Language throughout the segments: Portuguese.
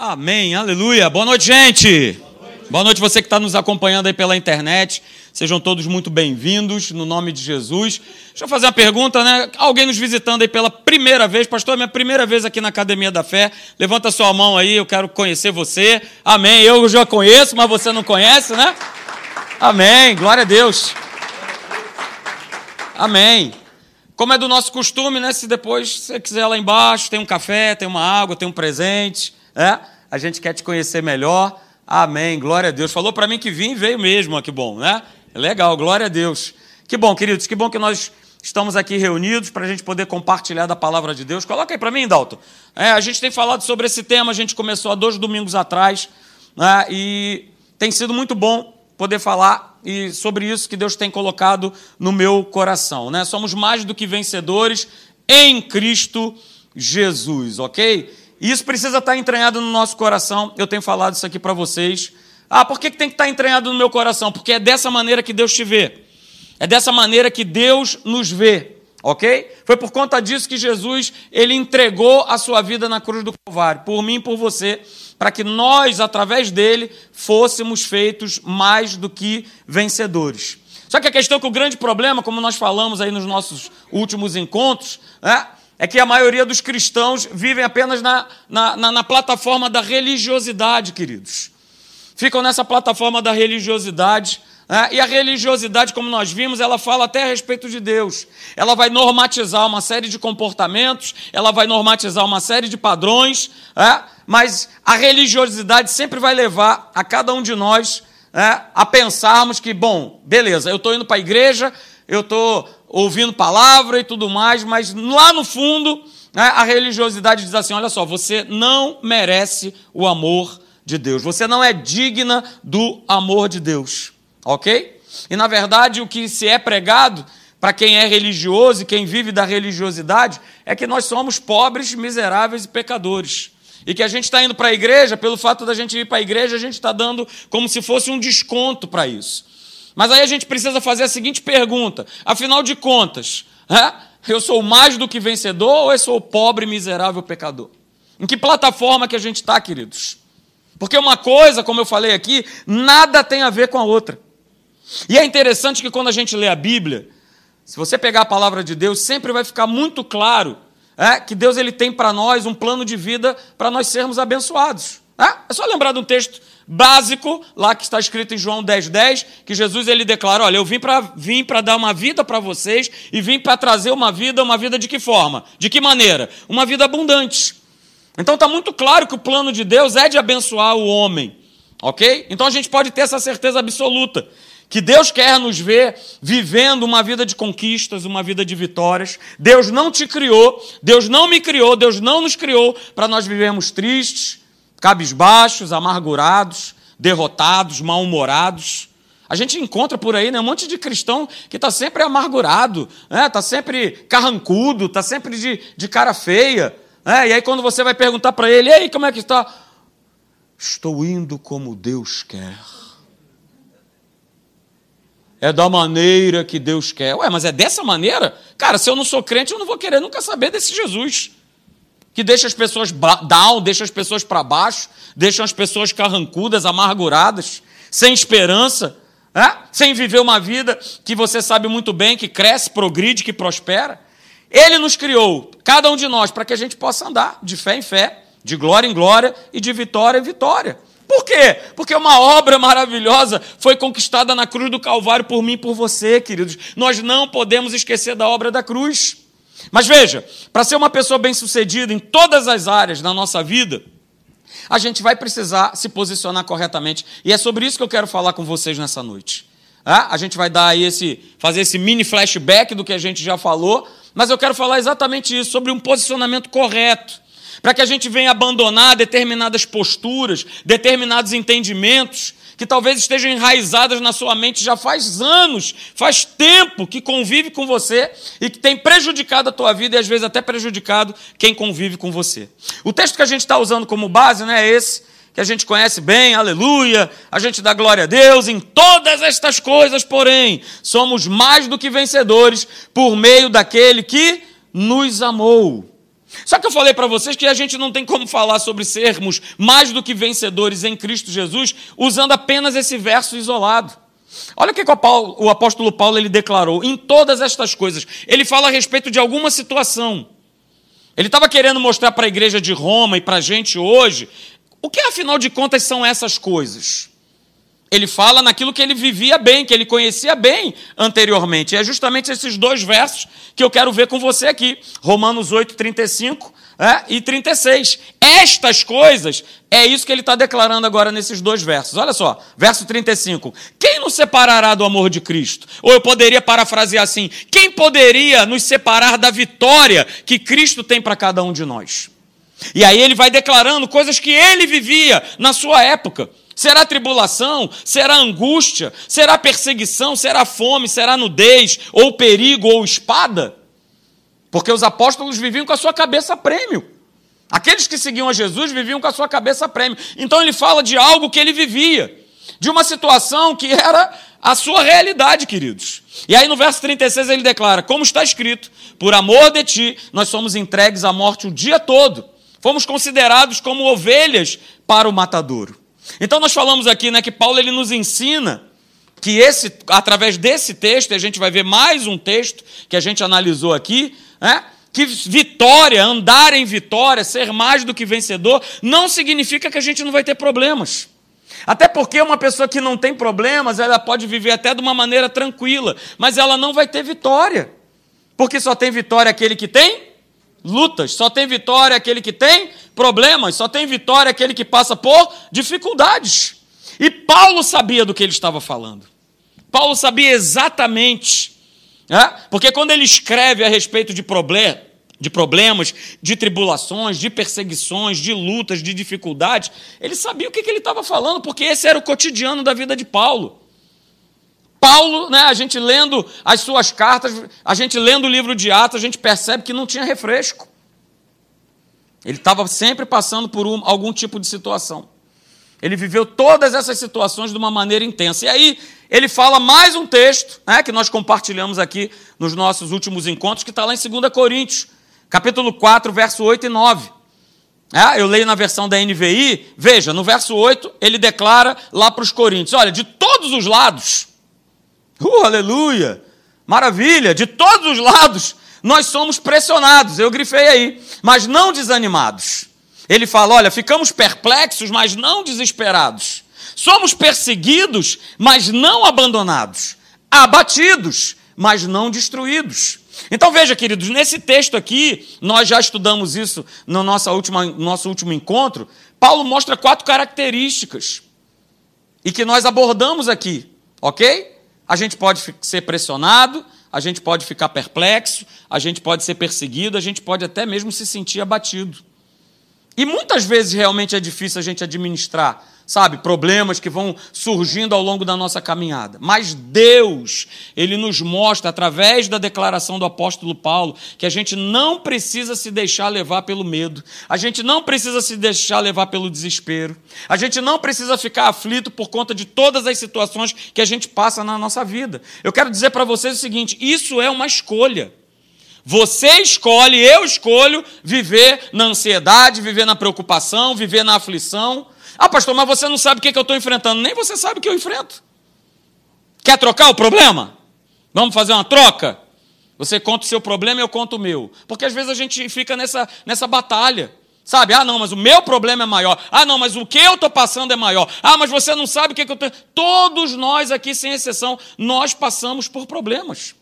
Amém, aleluia. Boa noite, gente. Boa noite, Boa noite você que está nos acompanhando aí pela internet. Sejam todos muito bem-vindos, no nome de Jesus. Deixa eu fazer uma pergunta, né? Alguém nos visitando aí pela primeira vez, pastor, é minha primeira vez aqui na Academia da Fé. Levanta sua mão aí, eu quero conhecer você. Amém. Eu já conheço, mas você não conhece, né? Amém. Glória a Deus. Amém. Como é do nosso costume, né? Se depois você quiser lá embaixo, tem um café, tem uma água, tem um presente, né? A gente quer te conhecer melhor. Amém. Glória a Deus. Falou para mim que vim, veio mesmo, que bom, né? Legal, glória a Deus. Que bom, queridos, que bom que nós estamos aqui reunidos para a gente poder compartilhar da palavra de Deus. Coloca aí para mim, Dalton. É, a gente tem falado sobre esse tema, a gente começou há dois domingos atrás, né, e tem sido muito bom poder falar e sobre isso que Deus tem colocado no meu coração. Né? Somos mais do que vencedores em Cristo Jesus, ok? E isso precisa estar entranhado no nosso coração. Eu tenho falado isso aqui para vocês. Ah, por que tem que estar entranhado no meu coração? Porque é dessa maneira que Deus te vê. É dessa maneira que Deus nos vê, ok? Foi por conta disso que Jesus ele entregou a sua vida na cruz do Calvário, por mim e por você, para que nós, através dele, fôssemos feitos mais do que vencedores. Só que a questão é que o grande problema, como nós falamos aí nos nossos últimos encontros, né, é que a maioria dos cristãos vivem apenas na, na, na, na plataforma da religiosidade, queridos ficam nessa plataforma da religiosidade. Né? E a religiosidade, como nós vimos, ela fala até a respeito de Deus. Ela vai normatizar uma série de comportamentos, ela vai normatizar uma série de padrões, né? mas a religiosidade sempre vai levar a cada um de nós né, a pensarmos que, bom, beleza, eu estou indo para a igreja, eu estou ouvindo palavra e tudo mais, mas lá no fundo, né, a religiosidade diz assim: olha só, você não merece o amor de Deus. Você não é digna do amor de Deus, ok? E na verdade, o que se é pregado para quem é religioso e quem vive da religiosidade é que nós somos pobres, miseráveis e pecadores. E que a gente está indo para a igreja, pelo fato da gente ir para a igreja, a gente está dando como se fosse um desconto para isso. Mas aí a gente precisa fazer a seguinte pergunta: afinal de contas, eu sou mais do que vencedor ou eu sou pobre, miserável, pecador? Em que plataforma que a gente está, queridos? Porque uma coisa, como eu falei aqui, nada tem a ver com a outra. E é interessante que quando a gente lê a Bíblia, se você pegar a palavra de Deus, sempre vai ficar muito claro é, que Deus ele tem para nós um plano de vida para nós sermos abençoados. É? é só lembrar de um texto básico, lá que está escrito em João 10,10, 10, que Jesus ele declara: Olha, eu vim para vim dar uma vida para vocês e vim para trazer uma vida, uma vida de que forma? De que maneira? Uma vida abundante. Então está muito claro que o plano de Deus é de abençoar o homem, ok? Então a gente pode ter essa certeza absoluta que Deus quer nos ver vivendo uma vida de conquistas, uma vida de vitórias. Deus não te criou, Deus não me criou, Deus não nos criou para nós vivermos tristes, cabisbaixos, amargurados, derrotados, mal-humorados. A gente encontra por aí né, um monte de cristão que está sempre amargurado, está né, tá sempre carrancudo, está sempre de, de cara feia. É, e aí quando você vai perguntar para ele, ei, como é que está? Estou indo como Deus quer. É da maneira que Deus quer. Ué, mas é dessa maneira? Cara, se eu não sou crente, eu não vou querer nunca saber desse Jesus. Que deixa as pessoas down, deixa as pessoas para baixo, deixa as pessoas carrancudas, amarguradas, sem esperança, é? sem viver uma vida que você sabe muito bem, que cresce, progride, que prospera. Ele nos criou, cada um de nós, para que a gente possa andar de fé em fé, de glória em glória e de vitória em vitória. Por quê? Porque uma obra maravilhosa foi conquistada na cruz do Calvário por mim e por você, queridos. Nós não podemos esquecer da obra da cruz. Mas veja, para ser uma pessoa bem-sucedida em todas as áreas da nossa vida, a gente vai precisar se posicionar corretamente. E é sobre isso que eu quero falar com vocês nessa noite. A gente vai dar esse, fazer esse mini flashback do que a gente já falou, mas eu quero falar exatamente isso, sobre um posicionamento correto, para que a gente venha abandonar determinadas posturas, determinados entendimentos que talvez estejam enraizadas na sua mente já faz anos, faz tempo que convive com você e que tem prejudicado a tua vida e às vezes até prejudicado quem convive com você. O texto que a gente está usando como base né, é esse, que a gente conhece bem, aleluia, a gente dá glória a Deus em todas estas coisas, porém, somos mais do que vencedores por meio daquele que nos amou. Só que eu falei para vocês que a gente não tem como falar sobre sermos mais do que vencedores em Cristo Jesus usando apenas esse verso isolado. Olha o que o apóstolo Paulo ele declarou em todas estas coisas. Ele fala a respeito de alguma situação. Ele estava querendo mostrar para a igreja de Roma e para a gente hoje o que, afinal de contas, são essas coisas. Ele fala naquilo que ele vivia bem, que ele conhecia bem anteriormente. E é justamente esses dois versos que eu quero ver com você aqui. Romanos 8, 35 é, e 36. Estas coisas, é isso que ele está declarando agora nesses dois versos. Olha só, verso 35. Quem nos separará do amor de Cristo? Ou eu poderia parafrasear assim: quem poderia nos separar da vitória que Cristo tem para cada um de nós? E aí ele vai declarando coisas que ele vivia na sua época. Será tribulação? Será angústia? Será perseguição? Será fome? Será nudez? Ou perigo? Ou espada? Porque os apóstolos viviam com a sua cabeça a prêmio. Aqueles que seguiam a Jesus viviam com a sua cabeça a prêmio. Então ele fala de algo que ele vivia, de uma situação que era a sua realidade, queridos. E aí no verso 36 ele declara: Como está escrito, por amor de ti, nós somos entregues à morte o dia todo. Fomos considerados como ovelhas para o matadouro. Então nós falamos aqui, né, que Paulo ele nos ensina que esse, através desse texto, a gente vai ver mais um texto que a gente analisou aqui, né, que vitória, andar em vitória, ser mais do que vencedor, não significa que a gente não vai ter problemas. Até porque uma pessoa que não tem problemas, ela pode viver até de uma maneira tranquila, mas ela não vai ter vitória. Porque só tem vitória aquele que tem lutas, só tem vitória aquele que tem problemas, só tem vitória aquele que passa por dificuldades. E Paulo sabia do que ele estava falando. Paulo sabia exatamente, né? porque quando ele escreve a respeito de, problem, de problemas, de tribulações, de perseguições, de lutas, de dificuldades, ele sabia o que ele estava falando, porque esse era o cotidiano da vida de Paulo. Paulo, né, a gente lendo as suas cartas, a gente lendo o livro de Atos, a gente percebe que não tinha refresco. Ele estava sempre passando por um, algum tipo de situação. Ele viveu todas essas situações de uma maneira intensa. E aí ele fala mais um texto, né, que nós compartilhamos aqui nos nossos últimos encontros, que está lá em 2 Coríntios, capítulo 4, verso 8 e 9. É, eu leio na versão da NVI, veja, no verso 8, ele declara lá para os Coríntios: olha, de todos os lados, Uh, aleluia! Maravilha! De todos os lados nós somos pressionados, eu grifei aí, mas não desanimados. Ele fala: olha, ficamos perplexos, mas não desesperados. Somos perseguidos, mas não abandonados. Abatidos, mas não destruídos. Então veja, queridos, nesse texto aqui, nós já estudamos isso no nosso último, nosso último encontro. Paulo mostra quatro características e que nós abordamos aqui, ok? A gente pode ser pressionado, a gente pode ficar perplexo, a gente pode ser perseguido, a gente pode até mesmo se sentir abatido. E muitas vezes realmente é difícil a gente administrar sabe, problemas que vão surgindo ao longo da nossa caminhada. Mas Deus, ele nos mostra através da declaração do apóstolo Paulo que a gente não precisa se deixar levar pelo medo. A gente não precisa se deixar levar pelo desespero. A gente não precisa ficar aflito por conta de todas as situações que a gente passa na nossa vida. Eu quero dizer para vocês o seguinte, isso é uma escolha. Você escolhe, eu escolho viver na ansiedade, viver na preocupação, viver na aflição. Ah, pastor, mas você não sabe o que, eu estou enfrentando. Nem você sabe o que eu enfrento. Quer trocar o problema? Vamos fazer uma troca? Você conta o seu problema e eu conto o meu. Porque às vezes a gente fica nessa, nessa batalha. Sabe? Ah, não, mas o meu problema é maior. Ah, não, mas o que eu estou passando é maior. Ah, mas você não sabe o que, que eu estou. Todos nós aqui, sem exceção, nós passamos por problemas.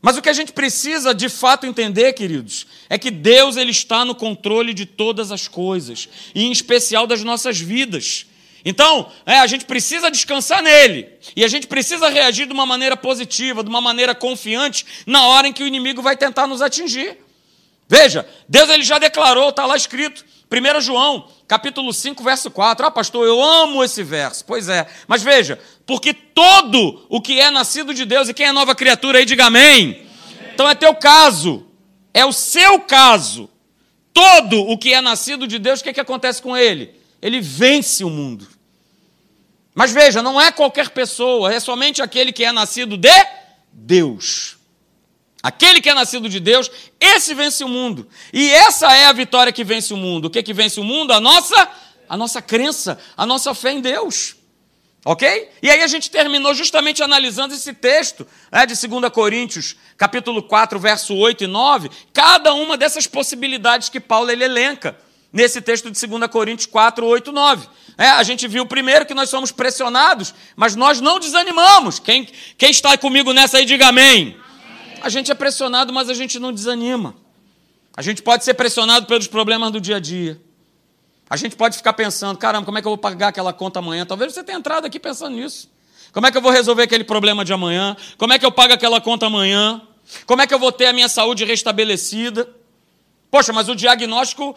Mas o que a gente precisa de fato entender, queridos, é que Deus ele está no controle de todas as coisas, e em especial das nossas vidas. Então, é, a gente precisa descansar nele, e a gente precisa reagir de uma maneira positiva, de uma maneira confiante, na hora em que o inimigo vai tentar nos atingir. Veja, Deus ele já declarou, está lá escrito, 1 João, capítulo 5, verso 4. Ah, pastor, eu amo esse verso. Pois é. Mas veja, porque todo o que é nascido de Deus, e quem é nova criatura aí, diga amém. amém. Então é teu caso, é o seu caso. Todo o que é nascido de Deus, o que, é que acontece com ele? Ele vence o mundo. Mas veja, não é qualquer pessoa, é somente aquele que é nascido de Deus. Aquele que é nascido de Deus, esse vence o mundo. E essa é a vitória que vence o mundo. O que, que vence o mundo? A nossa, a nossa crença, a nossa fé em Deus. Ok? E aí a gente terminou justamente analisando esse texto né, de 2 Coríntios, capítulo 4, verso 8 e 9, cada uma dessas possibilidades que Paulo ele elenca nesse texto de 2 Coríntios 4, 8 e 9. É, a gente viu primeiro que nós somos pressionados, mas nós não desanimamos. Quem, quem está comigo nessa aí, diga amém. A gente é pressionado, mas a gente não desanima. A gente pode ser pressionado pelos problemas do dia a dia. A gente pode ficar pensando, caramba, como é que eu vou pagar aquela conta amanhã? Talvez você tenha entrado aqui pensando nisso. Como é que eu vou resolver aquele problema de amanhã? Como é que eu pago aquela conta amanhã? Como é que eu vou ter a minha saúde restabelecida? Poxa, mas o diagnóstico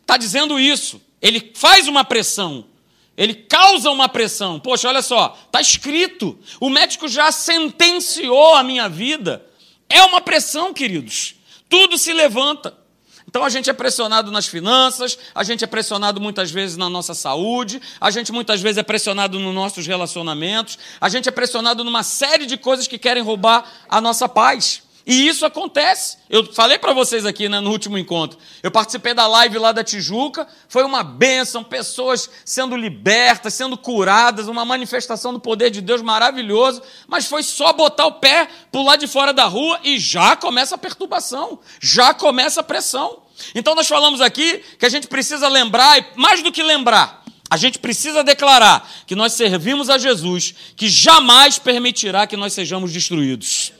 está dizendo isso. Ele faz uma pressão. Ele causa uma pressão. Poxa, olha só, está escrito. O médico já sentenciou a minha vida. É uma pressão, queridos. Tudo se levanta. Então a gente é pressionado nas finanças, a gente é pressionado muitas vezes na nossa saúde, a gente muitas vezes é pressionado nos nossos relacionamentos, a gente é pressionado numa série de coisas que querem roubar a nossa paz. E isso acontece. Eu falei para vocês aqui né, no último encontro. Eu participei da live lá da Tijuca. Foi uma bênção, pessoas sendo libertas, sendo curadas, uma manifestação do poder de Deus maravilhoso. Mas foi só botar o pé lado de fora da rua e já começa a perturbação, já começa a pressão. Então nós falamos aqui que a gente precisa lembrar, e mais do que lembrar, a gente precisa declarar que nós servimos a Jesus, que jamais permitirá que nós sejamos destruídos.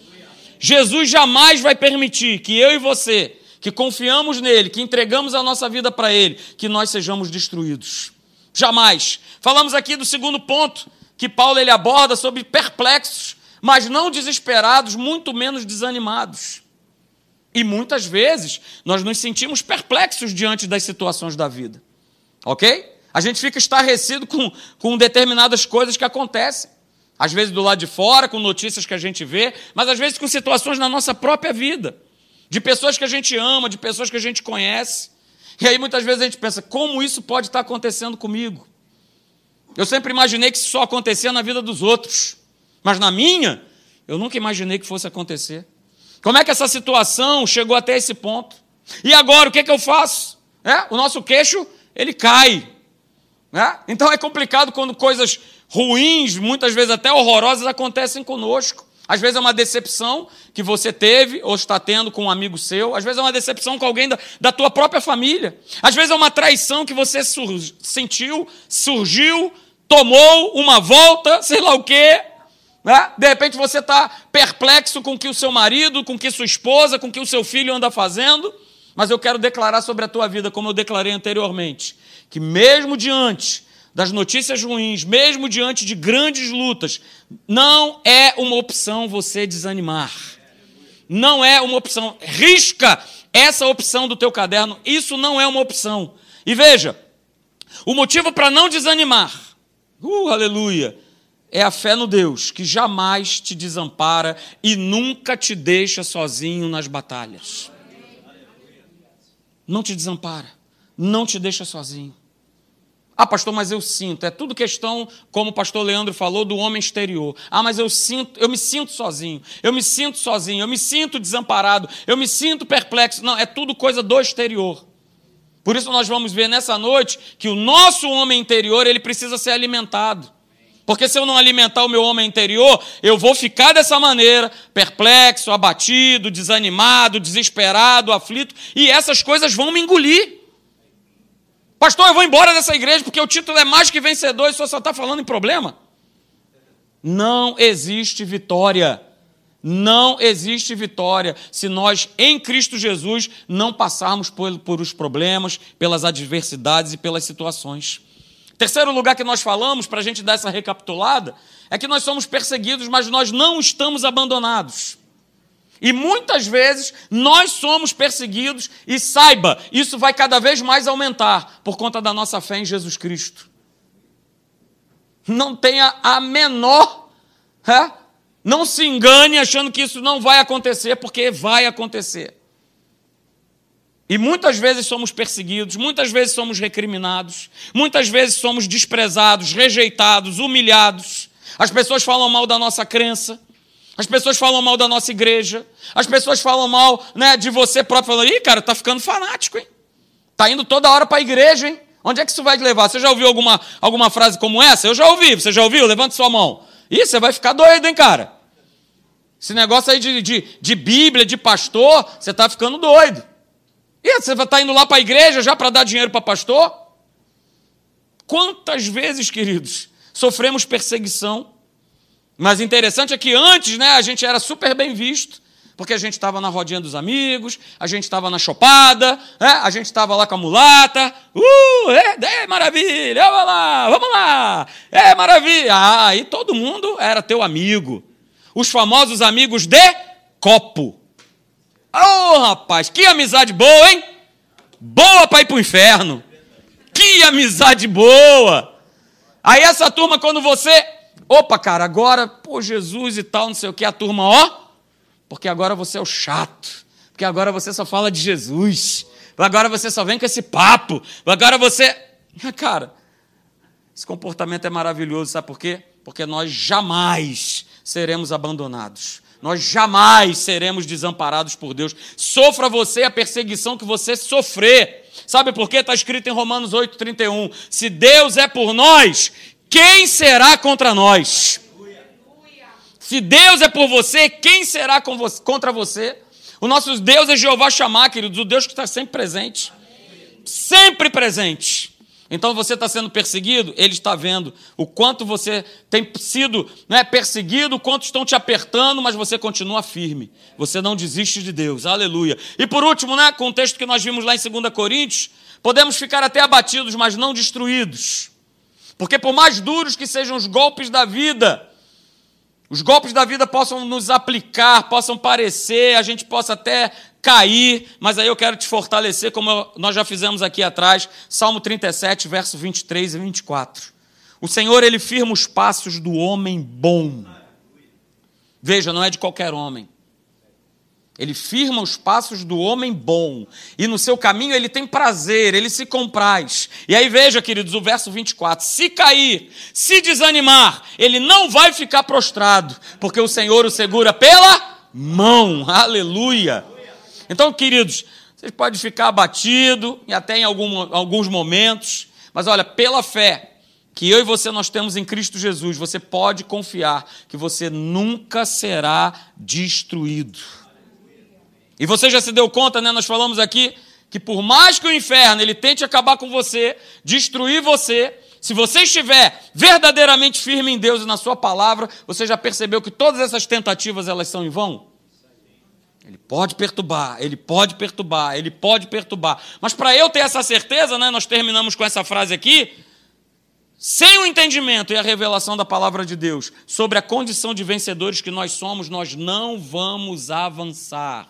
Jesus jamais vai permitir que eu e você, que confiamos nele, que entregamos a nossa vida para ele, que nós sejamos destruídos. Jamais. Falamos aqui do segundo ponto que Paulo ele aborda sobre perplexos, mas não desesperados, muito menos desanimados. E muitas vezes nós nos sentimos perplexos diante das situações da vida. Ok? A gente fica estarrecido com, com determinadas coisas que acontecem. Às vezes do lado de fora, com notícias que a gente vê, mas às vezes com situações na nossa própria vida. De pessoas que a gente ama, de pessoas que a gente conhece. E aí muitas vezes a gente pensa, como isso pode estar acontecendo comigo? Eu sempre imaginei que isso só acontecia na vida dos outros. Mas na minha, eu nunca imaginei que fosse acontecer. Como é que essa situação chegou até esse ponto? E agora, o que, é que eu faço? É, o nosso queixo, ele cai. Né? Então é complicado quando coisas ruins, muitas vezes até horrorosas, acontecem conosco. Às vezes é uma decepção que você teve ou está tendo com um amigo seu. Às vezes é uma decepção com alguém da, da tua própria família. Às vezes é uma traição que você sur sentiu, surgiu, tomou uma volta, sei lá o quê. Né? De repente você está perplexo com o que o seu marido, com o que sua esposa, com o que o seu filho anda fazendo. Mas eu quero declarar sobre a tua vida, como eu declarei anteriormente, que mesmo diante das notícias ruins, mesmo diante de grandes lutas, não é uma opção você desanimar. Não é uma opção. Risca essa opção do teu caderno. Isso não é uma opção. E veja, o motivo para não desanimar, uh, aleluia, é a fé no Deus que jamais te desampara e nunca te deixa sozinho nas batalhas. Não te desampara, não te deixa sozinho. Ah, pastor, mas eu sinto. É tudo questão, como o pastor Leandro falou, do homem exterior. Ah, mas eu sinto, eu me sinto sozinho. Eu me sinto sozinho, eu me sinto desamparado, eu me sinto perplexo. Não, é tudo coisa do exterior. Por isso nós vamos ver nessa noite que o nosso homem interior, ele precisa ser alimentado. Porque se eu não alimentar o meu homem interior, eu vou ficar dessa maneira, perplexo, abatido, desanimado, desesperado, aflito, e essas coisas vão me engolir. Pastor, eu vou embora dessa igreja porque o título é mais que vencedor e só está falando em problema. Não existe vitória. Não existe vitória se nós, em Cristo Jesus, não passarmos por, por os problemas, pelas adversidades e pelas situações. Terceiro lugar que nós falamos, para a gente dar essa recapitulada, é que nós somos perseguidos, mas nós não estamos abandonados. E muitas vezes nós somos perseguidos, e saiba, isso vai cada vez mais aumentar por conta da nossa fé em Jesus Cristo. Não tenha a menor, é? não se engane achando que isso não vai acontecer, porque vai acontecer. E muitas vezes somos perseguidos, muitas vezes somos recriminados, muitas vezes somos desprezados, rejeitados, humilhados. As pessoas falam mal da nossa crença, As pessoas falam mal da nossa igreja. As pessoas falam mal né, de você próprio. Falando, ih, cara, tá ficando fanático, hein? Tá indo toda hora para a igreja, hein? Onde é que isso vai te levar? Você já ouviu alguma, alguma frase como essa? Eu já ouvi. Você já ouviu? Levante sua mão. Ih, você vai ficar doido, hein, cara? Esse negócio aí de, de, de Bíblia, de pastor, você está ficando doido. E você está indo lá para a igreja já para dar dinheiro para pastor? Quantas vezes, queridos, sofremos perseguição? Mas interessante é que antes, né, a gente era super bem visto, porque a gente estava na rodinha dos amigos, a gente estava na chopada, né, a gente estava lá com a mulata. Uh, é, é maravilha, vamos lá, vamos lá, é maravilha. Ah, e todo mundo era teu amigo os famosos amigos de copo. Oh, rapaz, que amizade boa, hein? Boa para ir para o inferno. Que amizade boa. Aí essa turma, quando você. Opa, cara, agora, pô, Jesus e tal, não sei o que, a turma, ó. Porque agora você é o chato. Porque agora você só fala de Jesus. Agora você só vem com esse papo. Agora você. Cara, esse comportamento é maravilhoso, sabe por quê? Porque nós jamais seremos abandonados. Nós jamais seremos desamparados por Deus. Sofra você a perseguição que você sofrer. Sabe por quê? Está escrito em Romanos 8,31. Se Deus é por nós, quem será contra nós? Se Deus é por você, quem será contra você? O nosso Deus é Jeová chamar, queridos, o Deus que está sempre presente. Sempre presente. Então você está sendo perseguido, ele está vendo o quanto você tem sido né, perseguido, o quanto estão te apertando, mas você continua firme. Você não desiste de Deus. Aleluia. E por último, né, com o texto que nós vimos lá em 2 Coríntios, podemos ficar até abatidos, mas não destruídos. Porque por mais duros que sejam os golpes da vida, os golpes da vida possam nos aplicar, possam parecer, a gente possa até cair, mas aí eu quero te fortalecer, como nós já fizemos aqui atrás, Salmo 37, verso 23 e 24. O Senhor, ele firma os passos do homem bom. Veja, não é de qualquer homem. Ele firma os passos do homem bom. E no seu caminho ele tem prazer, ele se compraz. E aí veja, queridos, o verso 24: se cair, se desanimar, ele não vai ficar prostrado, porque o Senhor o segura pela mão. Aleluia. Então, queridos, vocês podem ficar abatido e até em algum, alguns momentos, mas olha, pela fé que eu e você nós temos em Cristo Jesus, você pode confiar que você nunca será destruído. E você já se deu conta, né? Nós falamos aqui que por mais que o inferno ele tente acabar com você, destruir você, se você estiver verdadeiramente firme em Deus e na sua palavra, você já percebeu que todas essas tentativas elas são em vão? Ele pode perturbar, ele pode perturbar, ele pode perturbar. Mas para eu ter essa certeza, né, nós terminamos com essa frase aqui. Sem o entendimento e a revelação da palavra de Deus sobre a condição de vencedores que nós somos, nós não vamos avançar.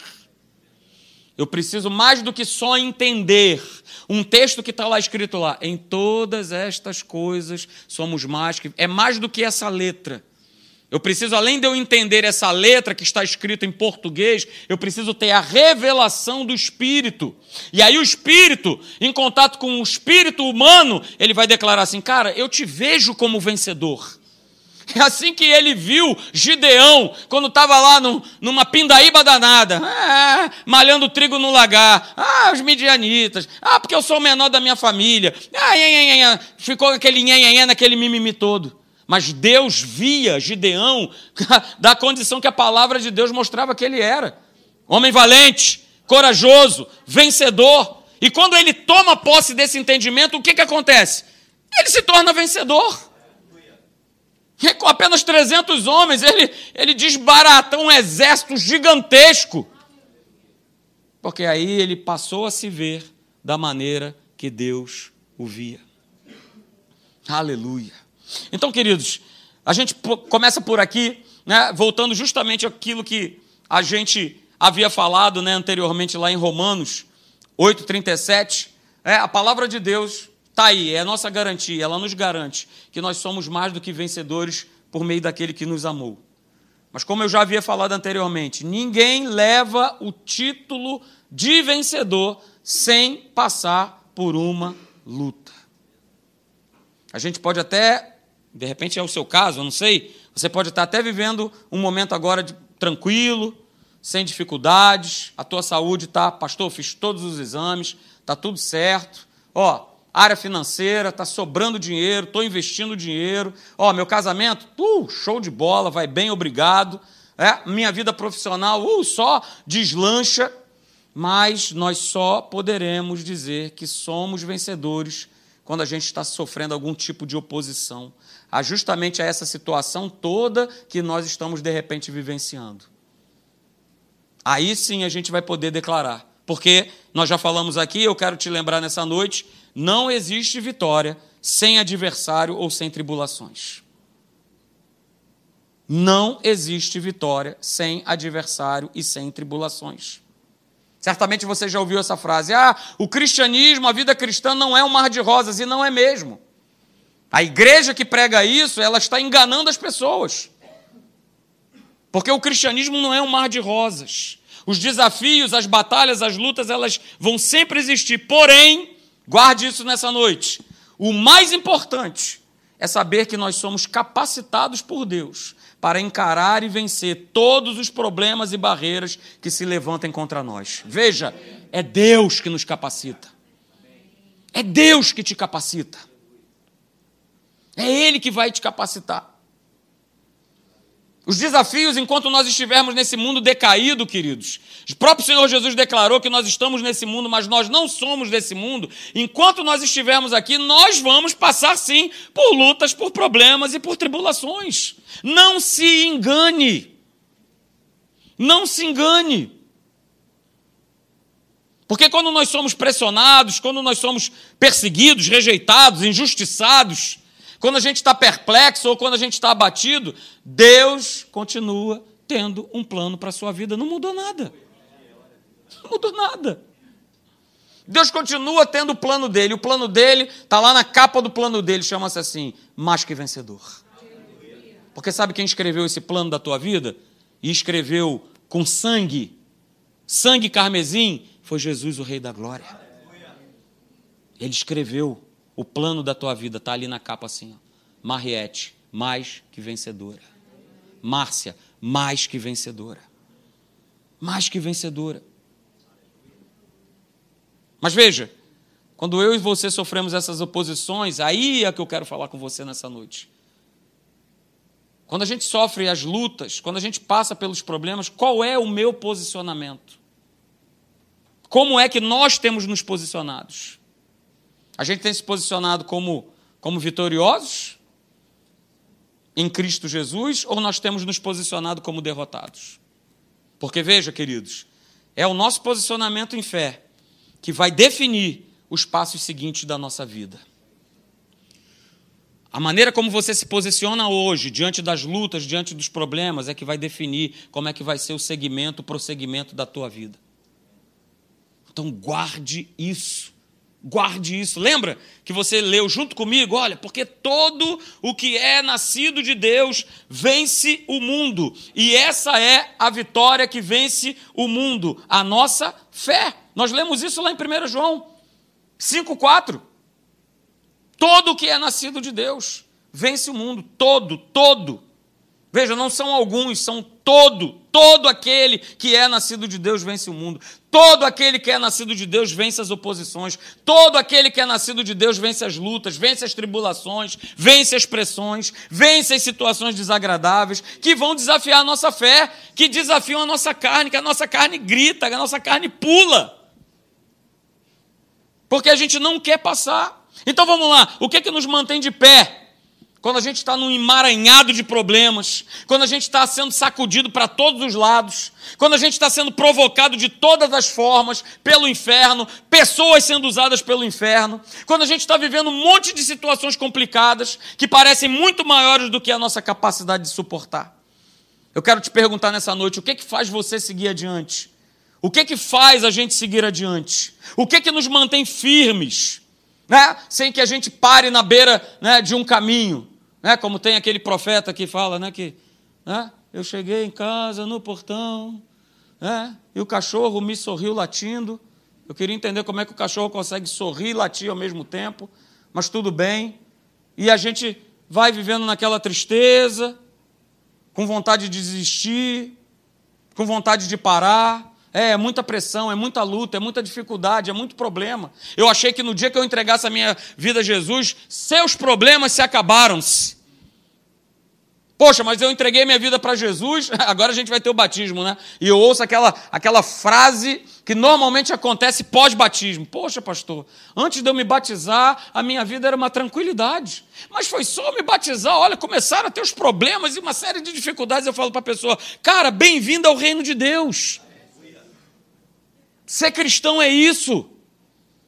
Eu preciso mais do que só entender um texto que está lá escrito lá. Em todas estas coisas somos mais que. É mais do que essa letra. Eu preciso, além de eu entender essa letra que está escrita em português, eu preciso ter a revelação do Espírito. E aí o Espírito, em contato com o Espírito humano, ele vai declarar assim: Cara, eu te vejo como vencedor. É assim que ele viu Gideão, quando estava lá numa pindaíba danada, ah, malhando trigo no lagar. Ah, os midianitas. Ah, porque eu sou o menor da minha família. Ah, nha, nha. ficou aquele nhenhenhé naquele mimimi todo. Mas Deus via Gideão da condição que a palavra de Deus mostrava que ele era. Homem valente, corajoso, vencedor. E quando ele toma posse desse entendimento, o que, que acontece? Ele se torna vencedor. E com apenas 300 homens, ele, ele desbarata um exército gigantesco. Porque aí ele passou a se ver da maneira que Deus o via. Aleluia. Então, queridos, a gente começa por aqui, né, voltando justamente àquilo que a gente havia falado né, anteriormente lá em Romanos 8,37. É, a palavra de Deus está aí, é a nossa garantia, ela nos garante que nós somos mais do que vencedores por meio daquele que nos amou. Mas, como eu já havia falado anteriormente, ninguém leva o título de vencedor sem passar por uma luta. A gente pode até de repente é o seu caso, eu não sei. Você pode estar até vivendo um momento agora de tranquilo, sem dificuldades, a tua saúde tá, pastor, fiz todos os exames, tá tudo certo. Ó, área financeira, tá sobrando dinheiro, estou investindo dinheiro. Ó, meu casamento, uh, show de bola, vai bem, obrigado. É, minha vida profissional, uh, só deslancha. Mas nós só poderemos dizer que somos vencedores quando a gente está sofrendo algum tipo de oposição a justamente a essa situação toda que nós estamos de repente vivenciando. Aí sim a gente vai poder declarar, porque nós já falamos aqui, eu quero te lembrar nessa noite, não existe vitória sem adversário ou sem tribulações. Não existe vitória sem adversário e sem tribulações. Certamente você já ouviu essa frase: ah, o cristianismo, a vida cristã não é um mar de rosas, e não é mesmo. A igreja que prega isso, ela está enganando as pessoas. Porque o cristianismo não é um mar de rosas. Os desafios, as batalhas, as lutas, elas vão sempre existir. Porém, guarde isso nessa noite. O mais importante é saber que nós somos capacitados por Deus para encarar e vencer todos os problemas e barreiras que se levantem contra nós. Veja, é Deus que nos capacita. É Deus que te capacita. É Ele que vai te capacitar. Os desafios, enquanto nós estivermos nesse mundo decaído, queridos. O próprio Senhor Jesus declarou que nós estamos nesse mundo, mas nós não somos desse mundo. Enquanto nós estivermos aqui, nós vamos passar sim por lutas, por problemas e por tribulações. Não se engane. Não se engane. Porque quando nós somos pressionados, quando nós somos perseguidos, rejeitados, injustiçados, quando a gente está perplexo ou quando a gente está abatido, Deus continua tendo um plano para a sua vida. Não mudou nada. Não mudou nada. Deus continua tendo o plano dele. O plano dele está lá na capa do plano dele, chama-se assim: mais que vencedor. Porque sabe quem escreveu esse plano da tua vida? E escreveu com sangue, sangue carmesim, foi Jesus, o Rei da Glória. Ele escreveu o plano da tua vida está ali na capa assim. Ó. Mariette, mais que vencedora. Márcia, mais que vencedora. Mais que vencedora. Mas veja, quando eu e você sofremos essas oposições, aí é que eu quero falar com você nessa noite. Quando a gente sofre as lutas, quando a gente passa pelos problemas, qual é o meu posicionamento? Como é que nós temos nos posicionados? A gente tem se posicionado como, como vitoriosos em Cristo Jesus ou nós temos nos posicionado como derrotados? Porque veja, queridos, é o nosso posicionamento em fé que vai definir os passos seguintes da nossa vida. A maneira como você se posiciona hoje, diante das lutas, diante dos problemas, é que vai definir como é que vai ser o segmento, o prosseguimento da tua vida. Então, guarde isso. Guarde isso. Lembra que você leu junto comigo? Olha, porque todo o que é nascido de Deus vence o mundo. E essa é a vitória que vence o mundo, a nossa fé. Nós lemos isso lá em 1 João 5,4. Todo o que é nascido de Deus vence o mundo. Todo, todo. Veja, não são alguns, são todo, todo aquele que é nascido de Deus vence o mundo. Todo aquele que é nascido de Deus vence as oposições. Todo aquele que é nascido de Deus vence as lutas, vence as tribulações, vence as pressões, vence as situações desagradáveis que vão desafiar a nossa fé, que desafiam a nossa carne, que a nossa carne grita, que a nossa carne pula. Porque a gente não quer passar. Então vamos lá, o que é que nos mantém de pé? Quando a gente está num emaranhado de problemas, quando a gente está sendo sacudido para todos os lados, quando a gente está sendo provocado de todas as formas pelo inferno, pessoas sendo usadas pelo inferno, quando a gente está vivendo um monte de situações complicadas que parecem muito maiores do que a nossa capacidade de suportar. Eu quero te perguntar nessa noite: o que, que faz você seguir adiante? O que, que faz a gente seguir adiante? O que, que nos mantém firmes? Né? Sem que a gente pare na beira né, de um caminho. Né? Como tem aquele profeta que fala né, que né, eu cheguei em casa no portão né, e o cachorro me sorriu latindo. Eu queria entender como é que o cachorro consegue sorrir e latir ao mesmo tempo, mas tudo bem. E a gente vai vivendo naquela tristeza, com vontade de desistir, com vontade de parar. É, é muita pressão, é muita luta, é muita dificuldade, é muito problema. Eu achei que no dia que eu entregasse a minha vida a Jesus, seus problemas se acabaram-se. Poxa, mas eu entreguei minha vida para Jesus, agora a gente vai ter o batismo, né? E eu ouço aquela, aquela frase que normalmente acontece pós-batismo. Poxa, pastor, antes de eu me batizar, a minha vida era uma tranquilidade. Mas foi só me batizar, olha, começaram a ter os problemas e uma série de dificuldades. Eu falo para a pessoa, cara, bem-vindo ao reino de Deus. Ser cristão é isso.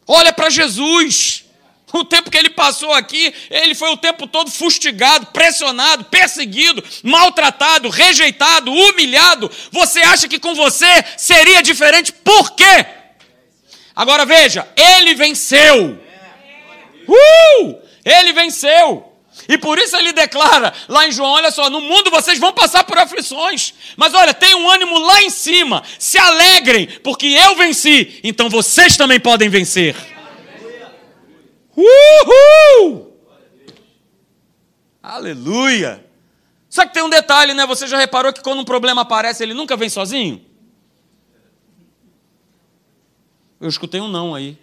Olha para Jesus. O tempo que ele passou aqui, ele foi o tempo todo fustigado, pressionado, perseguido, maltratado, rejeitado, humilhado. Você acha que com você seria diferente? Por quê? Agora veja, ele venceu. Uh! Ele venceu. E por isso ele declara lá em João: olha só, no mundo vocês vão passar por aflições, mas olha, tem um ânimo lá em cima, se alegrem, porque eu venci, então vocês também podem vencer. Uhul! Aleluia! Só que tem um detalhe, né? Você já reparou que quando um problema aparece, ele nunca vem sozinho? Eu escutei um não aí.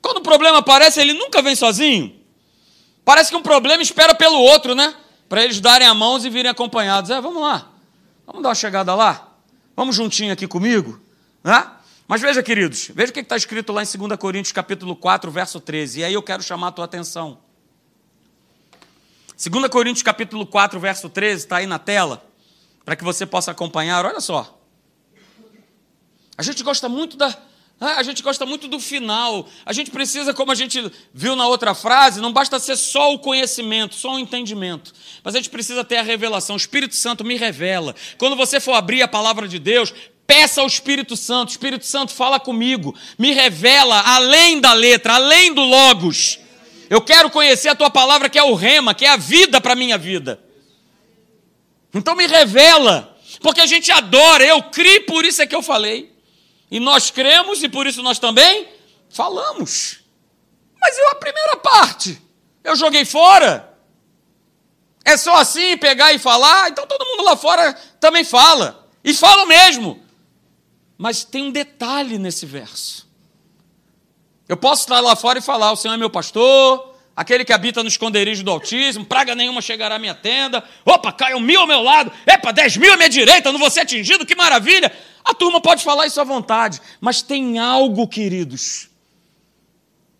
Quando o problema aparece, ele nunca vem sozinho. Parece que um problema espera pelo outro, né? Para eles darem a mão e virem acompanhados. É, vamos lá. Vamos dar uma chegada lá? Vamos juntinho aqui comigo? Né? Mas veja, queridos, veja o que está escrito lá em 2 Coríntios capítulo 4, verso 13. E aí eu quero chamar a tua atenção. 2 Coríntios capítulo 4, verso 13, está aí na tela, para que você possa acompanhar. Olha só. A gente gosta muito da, ah, a gente gosta muito do final. A gente precisa, como a gente viu na outra frase, não basta ser só o conhecimento, só o entendimento. Mas a gente precisa ter a revelação. O Espírito Santo me revela. Quando você for abrir a palavra de Deus, peça ao Espírito Santo. Espírito Santo fala comigo. Me revela além da letra, além do logos. Eu quero conhecer a tua palavra que é o rema, que é a vida para a minha vida. Então me revela. Porque a gente adora, eu criei, por isso é que eu falei. E nós cremos e por isso nós também falamos. Mas eu a primeira parte, eu joguei fora. É só assim pegar e falar, então todo mundo lá fora também fala. E fala mesmo. Mas tem um detalhe nesse verso. Eu posso estar lá fora e falar: o Senhor é meu pastor, aquele que habita no esconderijo do Altíssimo, praga nenhuma chegará à minha tenda. Opa, caiu mil ao meu lado, epa, dez mil à minha direita, não vou ser atingido, que maravilha. A turma pode falar isso à vontade, mas tem algo, queridos,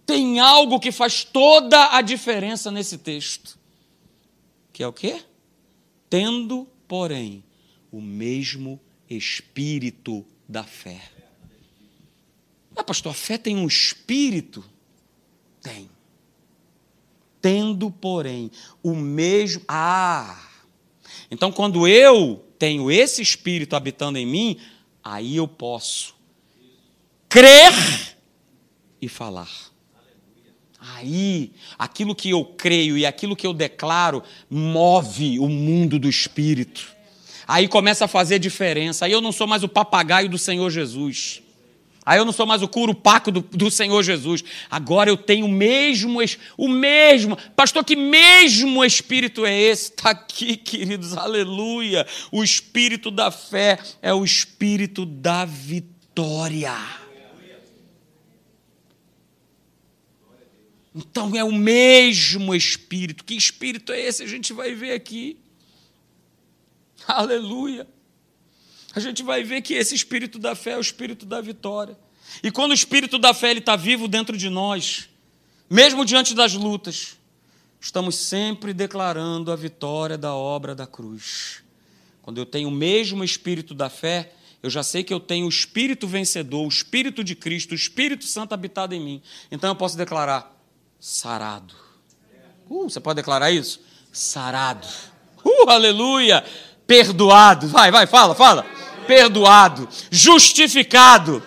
tem algo que faz toda a diferença nesse texto. Que é o quê? Tendo, porém, o mesmo espírito da fé. Ah, pastor, a fé tem um espírito? Tem. Tendo, porém, o mesmo. Ah! Então, quando eu tenho esse espírito habitando em mim, aí eu posso crer e falar. Aí, aquilo que eu creio e aquilo que eu declaro move o mundo do espírito. Aí começa a fazer diferença. Aí eu não sou mais o papagaio do Senhor Jesus. Aí eu não sou mais o curupaco do, do Senhor Jesus. Agora eu tenho o mesmo, o mesmo. Pastor, que mesmo espírito é esse? Está aqui, queridos, aleluia. O espírito da fé é o espírito da vitória. Então é o mesmo espírito. Que espírito é esse? A gente vai ver aqui. Aleluia a gente vai ver que esse espírito da fé é o espírito da vitória. E quando o espírito da fé está vivo dentro de nós, mesmo diante das lutas, estamos sempre declarando a vitória da obra da cruz. Quando eu tenho o mesmo espírito da fé, eu já sei que eu tenho o espírito vencedor, o espírito de Cristo, o Espírito Santo habitado em mim. Então eu posso declarar: sarado. Uh, você pode declarar isso? Sarado. Uh, aleluia! Perdoado. Vai, vai, fala, fala perdoado, justificado,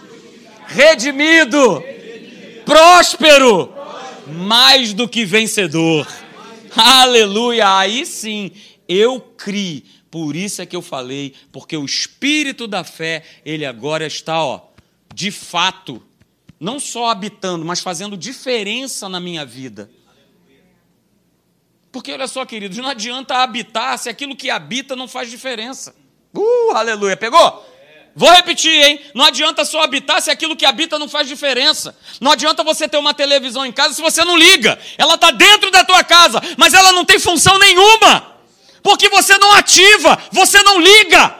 redimido, próspero, mais do que vencedor. Aleluia! Aí sim, eu criei. Por isso é que eu falei, porque o espírito da fé, ele agora está, ó, de fato, não só habitando, mas fazendo diferença na minha vida. Porque olha só, queridos, não adianta habitar se aquilo que habita não faz diferença. Uh, aleluia. Pegou? Vou repetir, hein? Não adianta só habitar se aquilo que habita não faz diferença. Não adianta você ter uma televisão em casa se você não liga. Ela está dentro da tua casa, mas ela não tem função nenhuma. Porque você não ativa, você não liga.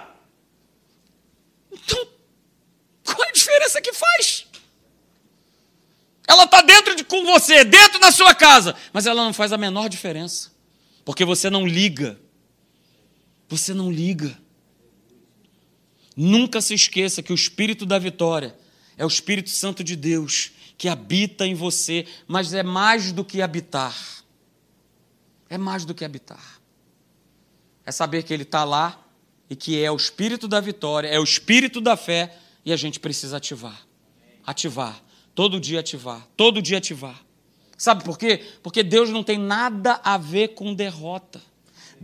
Então, qual é a diferença que faz? Ela está dentro de com você, dentro da sua casa, mas ela não faz a menor diferença. Porque você não liga. Você não liga. Nunca se esqueça que o Espírito da vitória é o Espírito Santo de Deus que habita em você, mas é mais do que habitar. É mais do que habitar. É saber que Ele está lá e que é o Espírito da vitória, é o Espírito da fé e a gente precisa ativar. Ativar. Todo dia ativar. Todo dia ativar. Sabe por quê? Porque Deus não tem nada a ver com derrota.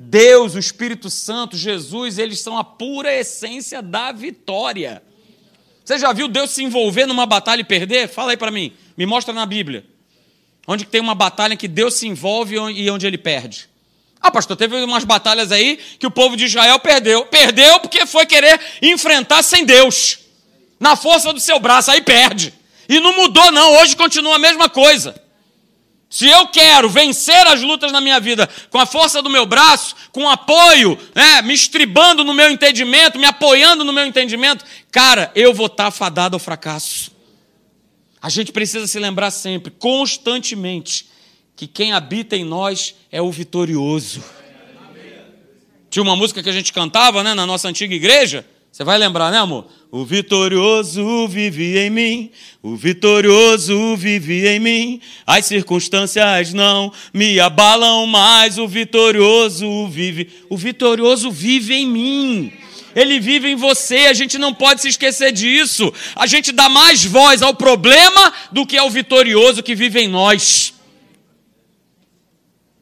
Deus, o Espírito Santo, Jesus, eles são a pura essência da vitória. Você já viu Deus se envolver numa batalha e perder? Fala aí para mim, me mostra na Bíblia. Onde tem uma batalha que Deus se envolve e onde ele perde? Ah, pastor, teve umas batalhas aí que o povo de Israel perdeu. Perdeu porque foi querer enfrentar sem Deus. Na força do seu braço, aí perde. E não mudou, não. Hoje continua a mesma coisa. Se eu quero vencer as lutas na minha vida com a força do meu braço, com apoio, né, me estribando no meu entendimento, me apoiando no meu entendimento, cara, eu vou estar fadado ao fracasso. A gente precisa se lembrar sempre, constantemente, que quem habita em nós é o vitorioso. Tinha uma música que a gente cantava né, na nossa antiga igreja, você vai lembrar, né, amor? O vitorioso vive em mim, o vitorioso vive em mim. As circunstâncias não me abalam mais, o vitorioso vive. O vitorioso vive em mim. Ele vive em você, a gente não pode se esquecer disso. A gente dá mais voz ao problema do que ao vitorioso que vive em nós.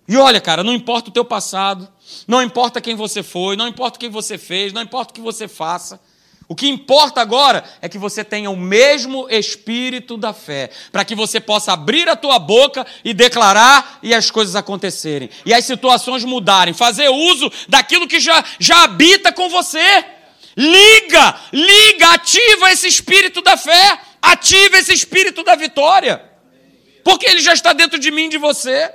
E olha, cara, não importa o teu passado, não importa quem você foi, não importa o que você fez, não importa o que você faça. O que importa agora é que você tenha o mesmo espírito da fé, para que você possa abrir a tua boca e declarar e as coisas acontecerem, e as situações mudarem, fazer uso daquilo que já, já habita com você. Liga, liga, ativa esse espírito da fé, ativa esse espírito da vitória, porque ele já está dentro de mim de você.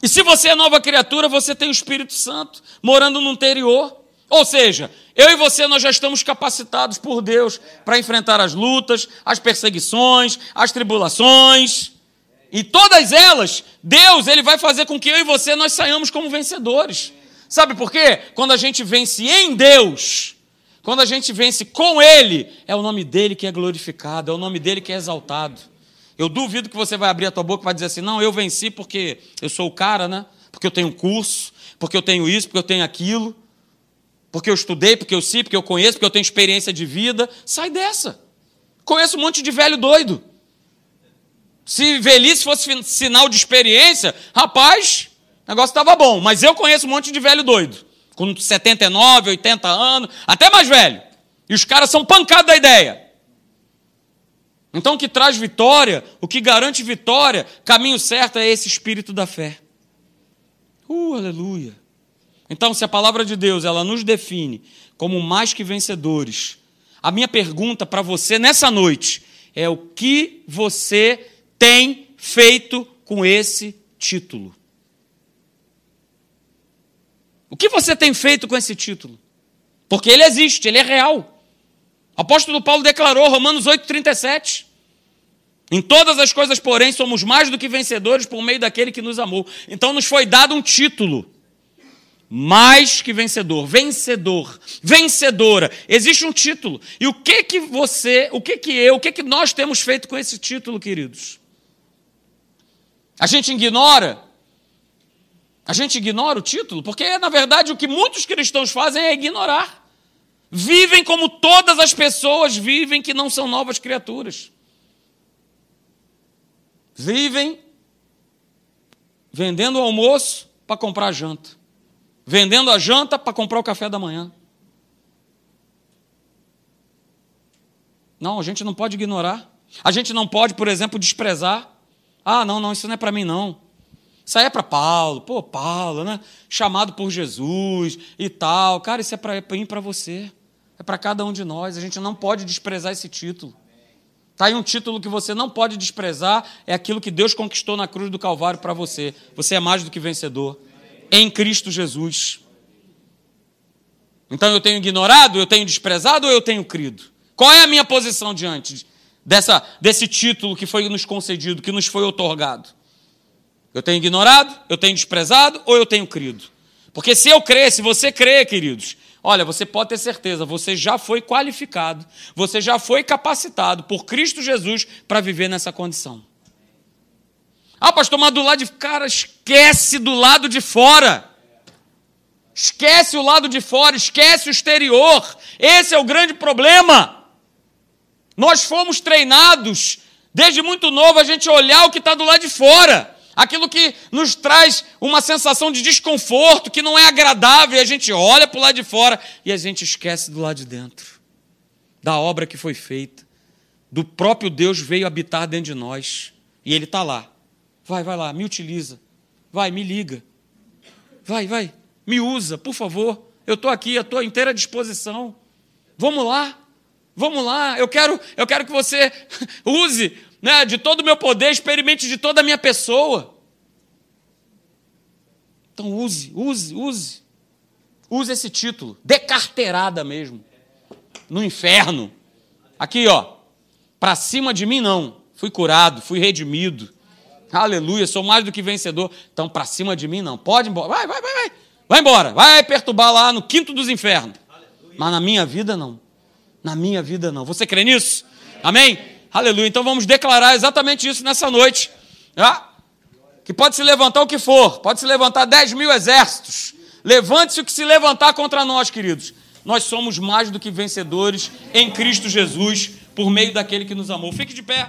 E se você é nova criatura, você tem o Espírito Santo morando no interior. Ou seja, eu e você nós já estamos capacitados por Deus para enfrentar as lutas, as perseguições, as tribulações. E todas elas, Deus, ele vai fazer com que eu e você nós saiamos como vencedores. Sabe por quê? Quando a gente vence em Deus, quando a gente vence com ele, é o nome dele que é glorificado, é o nome dele que é exaltado. Eu duvido que você vai abrir a tua boca e vai dizer assim: não, eu venci porque eu sou o cara, né? Porque eu tenho curso, porque eu tenho isso, porque eu tenho aquilo, porque eu estudei, porque eu sei, porque eu conheço, porque eu tenho experiência de vida. Sai dessa. Conheço um monte de velho doido. Se velhice fosse sinal de experiência, rapaz, o negócio estava bom. Mas eu conheço um monte de velho doido. Com 79, 80 anos, até mais velho. E os caras são pancados da ideia. Então, o que traz vitória, o que garante vitória, caminho certo é esse espírito da fé. Uh, aleluia. Então, se a palavra de Deus ela nos define como mais que vencedores, a minha pergunta para você nessa noite é o que você tem feito com esse título? O que você tem feito com esse título? Porque ele existe, ele é real. O apóstolo Paulo declarou, Romanos 8,37. Em todas as coisas, porém, somos mais do que vencedores por meio daquele que nos amou. Então nos foi dado um título. Mais que vencedor, vencedor, vencedora. Existe um título. E o que que você, o que que eu, o que que nós temos feito com esse título, queridos? A gente ignora? A gente ignora o título? Porque, na verdade, o que muitos cristãos fazem é ignorar vivem como todas as pessoas vivem que não são novas criaturas. Vivem vendendo almoço para comprar janta, vendendo a janta para comprar o café da manhã. Não, a gente não pode ignorar. A gente não pode, por exemplo, desprezar. Ah, não, não, isso não é para mim, não. Isso aí é para Paulo. Pô, Paulo, né? Chamado por Jesus e tal. Cara, isso é para mim para você. É é para cada um de nós. A gente não pode desprezar esse título. Está aí um título que você não pode desprezar, é aquilo que Deus conquistou na cruz do Calvário para você. Você é mais do que vencedor. Em Cristo Jesus. Então eu tenho ignorado, eu tenho desprezado ou eu tenho crido? Qual é a minha posição diante dessa, desse título que foi nos concedido, que nos foi otorgado? Eu tenho ignorado, eu tenho desprezado ou eu tenho crido? Porque se eu crer, se você crer, queridos, olha, você pode ter certeza, você já foi qualificado, você já foi capacitado por Cristo Jesus para viver nessa condição. Ah, pastor, mas do lado de. Cara, esquece do lado de fora. Esquece o lado de fora, esquece o exterior. Esse é o grande problema. Nós fomos treinados, desde muito novo, a gente olhar o que está do lado de fora. Aquilo que nos traz uma sensação de desconforto, que não é agradável, e a gente olha para o lado de fora e a gente esquece do lado de dentro, da obra que foi feita, do próprio Deus veio habitar dentro de nós, e Ele está lá. Vai, vai lá, me utiliza. Vai, me liga. Vai, vai. Me usa, por favor. Eu estou aqui, eu estou à inteira disposição. Vamos lá, vamos lá. Eu quero, eu quero que você use né, de todo o meu poder, experimente de toda a minha pessoa. Então use, use, use. Use esse título, de carteirada mesmo. No inferno. Aqui, ó. Para cima de mim, não. Fui curado, fui redimido. Aleluia, sou mais do que vencedor. Então, para cima de mim, não. Pode ir embora. Vai, vai, vai, vai. Vai embora, vai perturbar lá no quinto dos infernos. Mas na minha vida não. Na minha vida não. Você crê nisso? Amém? Aleluia. Então vamos declarar exatamente isso nessa noite. Ah, que pode se levantar o que for, pode se levantar 10 mil exércitos. Levante-se o que se levantar contra nós, queridos. Nós somos mais do que vencedores em Cristo Jesus, por meio daquele que nos amou. Fique de pé.